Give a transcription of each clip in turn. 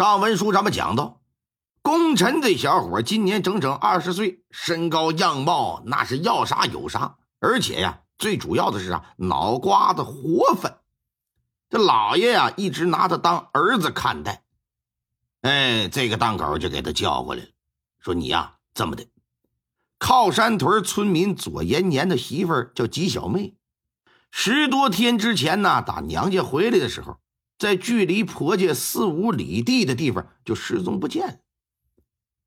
上文书咱们讲到，功臣这小伙今年整整二十岁，身高样貌那是要啥有啥，而且呀，最主要的是啊，脑瓜子活泛。这老爷呀，一直拿他当儿子看待。哎，这个当狗就给他叫过来了，说你呀，这么的，靠山屯村民左延年的媳妇儿叫吉小妹，十多天之前呢，打娘家回来的时候。在距离婆家四五里地的地方就失踪不见了，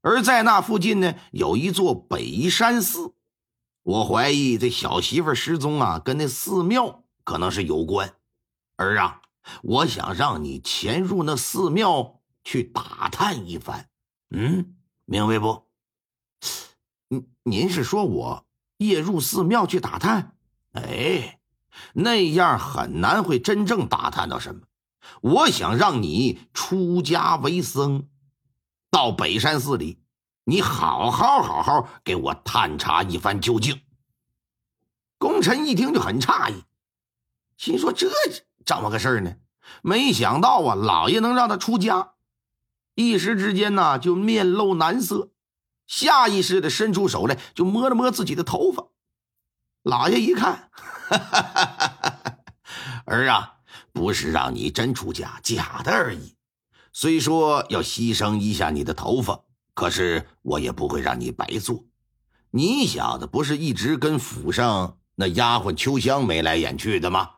而在那附近呢，有一座北山寺。我怀疑这小媳妇失踪啊，跟那寺庙可能是有关。儿啊，我想让你潜入那寺庙去打探一番。嗯，明白不？您您是说我夜入寺庙去打探？哎，那样很难会真正打探到什么。我想让你出家为僧，到北山寺里，你好好好好给我探查一番究竟。功臣一听就很诧异，心说这怎么个事儿呢？没想到啊，老爷能让他出家，一时之间呢就面露难色，下意识的伸出手来就摸了摸自己的头发。老爷一看，哈哈哈哈儿啊。不是让你真出家，假的而已。虽说要牺牲一下你的头发，可是我也不会让你白做。你小子不是一直跟府上那丫鬟秋香眉来眼去的吗？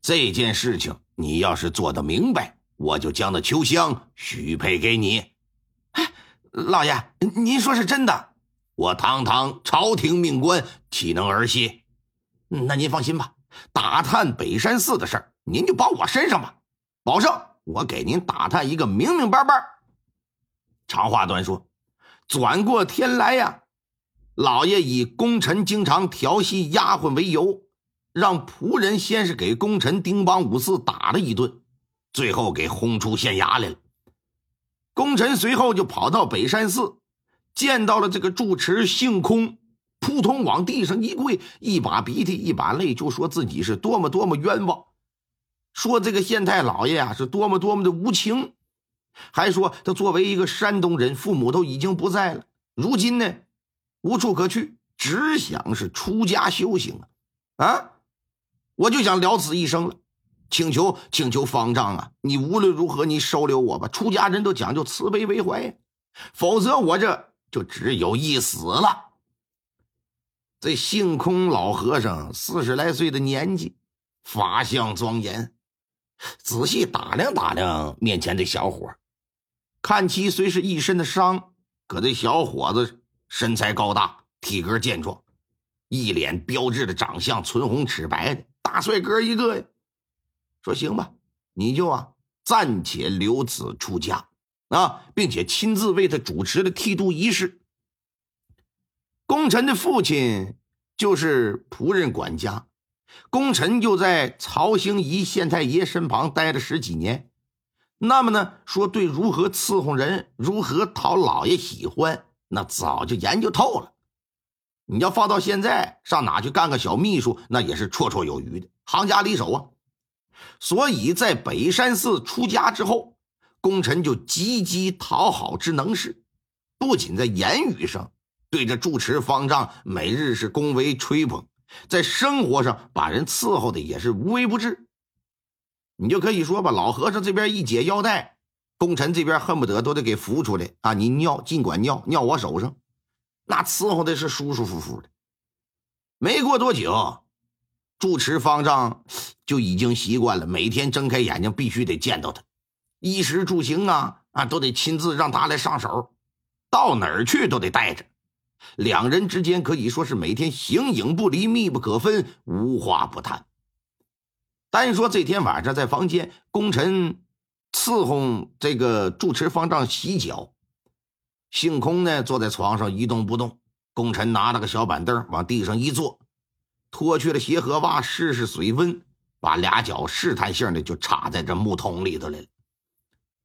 这件事情你要是做得明白，我就将那秋香许配给你。哎，老爷，您说是真的？我堂堂朝廷命官，岂能儿戏？那您放心吧，打探北山寺的事儿。您就包我身上吧，保证我给您打探一个明明白白。长话短说，转过天来呀，老爷以功臣经常调戏丫鬟为由，让仆人先是给功臣丁邦五四打了一顿，最后给轰出县衙来了。功臣随后就跑到北山寺，见到了这个住持姓空，扑通往地上一跪，一把鼻涕一把泪，就说自己是多么多么冤枉。说这个县太老爷啊是多么多么的无情，还说他作为一个山东人，父母都已经不在了，如今呢无处可去，只想是出家修行啊！啊，我就想了此一生了，请求请求方丈啊，你无论如何你收留我吧，出家人都讲究慈悲为怀，否则我这就只有一死了。这性空老和尚四十来岁的年纪，法相庄严。仔细打量打量面前这小伙，看其虽是一身的伤，可这小伙子身材高大，体格健壮，一脸标致的长相，唇红齿白的大帅哥一个呀。说行吧，你就啊暂且留此出家啊，并且亲自为他主持了剃度仪式。功臣的父亲就是仆人管家。功臣就在曹兴仪县太爷身旁待了十几年，那么呢，说对如何伺候人，如何讨老爷喜欢，那早就研究透了。你要放到现在，上哪去干个小秘书，那也是绰绰有余的，行家里手啊。所以在北山寺出家之后，功臣就积极讨好之能事，不仅在言语上对着住持方丈每日是恭维吹捧。在生活上把人伺候的也是无微不至，你就可以说吧，老和尚这边一解腰带，功臣这边恨不得都得给扶出来啊！你尿尽管尿，尿我手上，那伺候的是舒舒服服的。没过多久，住持方丈就已经习惯了，每天睁开眼睛必须得见到他，衣食住行啊啊都得亲自让他来上手，到哪儿去都得带着。两人之间可以说是每天形影不离、密不可分、无话不谈。单说这天晚上在房间，功臣伺候这个住持方丈洗脚，星空呢坐在床上一动不动。功臣拿了个小板凳往地上一坐，脱去了鞋和袜试试水温，把俩脚试探性的就插在这木桶里头来了。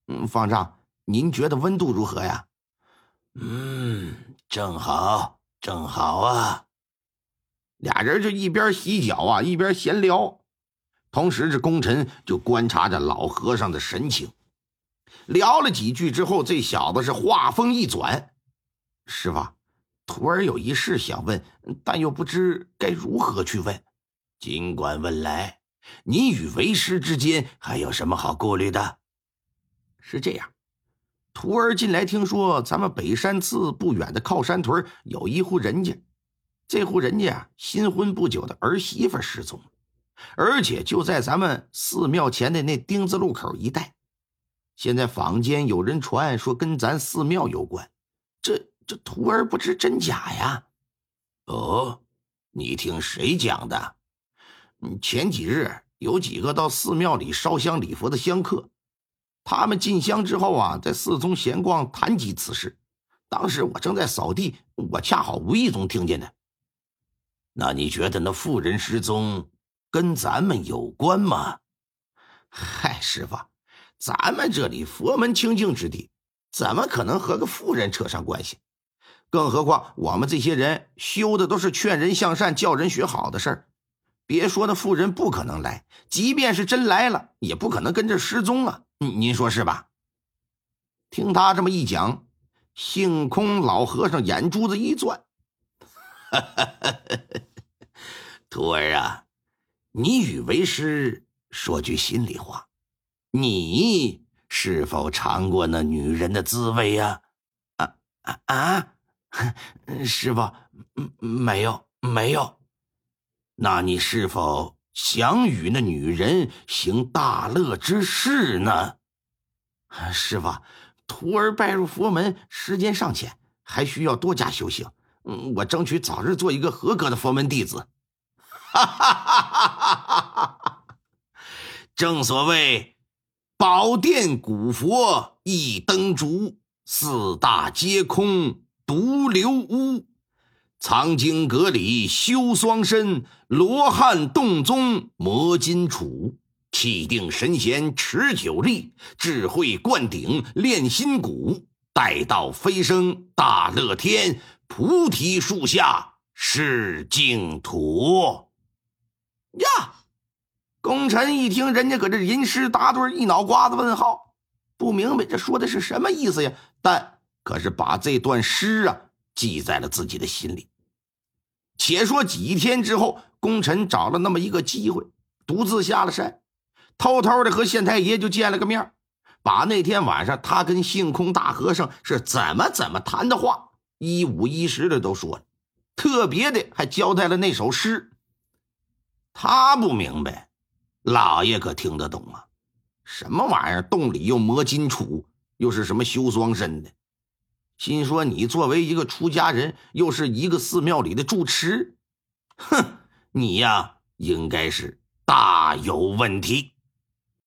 嗯，方丈，您觉得温度如何呀？嗯。正好，正好啊！俩人就一边洗脚啊，一边闲聊。同时，这功臣就观察着老和尚的神情。聊了几句之后，这小子是话锋一转：“师傅，徒儿有一事想问，但又不知该如何去问。”尽管问来。你与为师之间还有什么好顾虑的？是这样，徒儿近来听说咱们北山寺不远的靠山屯有一户人家，这户人家新婚不久的儿媳妇失踪，而且就在咱们寺庙前的那丁字路口一带。现在坊间有人传说跟咱寺庙有关，这这徒儿不知真假呀。哦，你听谁讲的？前几日有几个到寺庙里烧香礼佛的香客，他们进香之后啊，在寺中闲逛，谈及此事。当时我正在扫地，我恰好无意中听见的。那你觉得那妇人失踪跟咱们有关吗？嗨，师傅，咱们这里佛门清净之地，怎么可能和个妇人扯上关系？更何况我们这些人修的都是劝人向善、教人学好的事儿。别说那妇人不可能来，即便是真来了，也不可能跟着失踪啊！您您说是吧？听他这么一讲，性空老和尚眼珠子一转，徒儿啊，你与为师说句心里话，你是否尝过那女人的滋味呀？啊啊啊！师傅，没有没有。那你是否想与那女人行大乐之事呢？师傅，徒儿拜入佛门时间尚浅，还需要多加修行。嗯，我争取早日做一个合格的佛门弟子。哈哈哈哈哈哈！正所谓，宝殿古佛一灯烛，四大皆空独留屋。藏经阁里修双身，罗汉洞中磨金杵。气定神闲持久力，智慧灌顶炼心骨。待到飞升大乐天，菩提树下是净土。呀！功臣一听人家搁这吟诗答对，一脑瓜子问号，不明白这说的是什么意思呀？但可是把这段诗啊。记在了自己的心里。且说几天之后，功臣找了那么一个机会，独自下了山，偷偷的和县太爷就见了个面，把那天晚上他跟性空大和尚是怎么怎么谈的话一五一十的都说了，特别的还交代了那首诗。他不明白，老爷可听得懂啊？什么玩意儿？洞里又磨金杵，又是什么修双身的？心说：“你作为一个出家人，又是一个寺庙里的住持，哼，你呀，应该是大有问题。”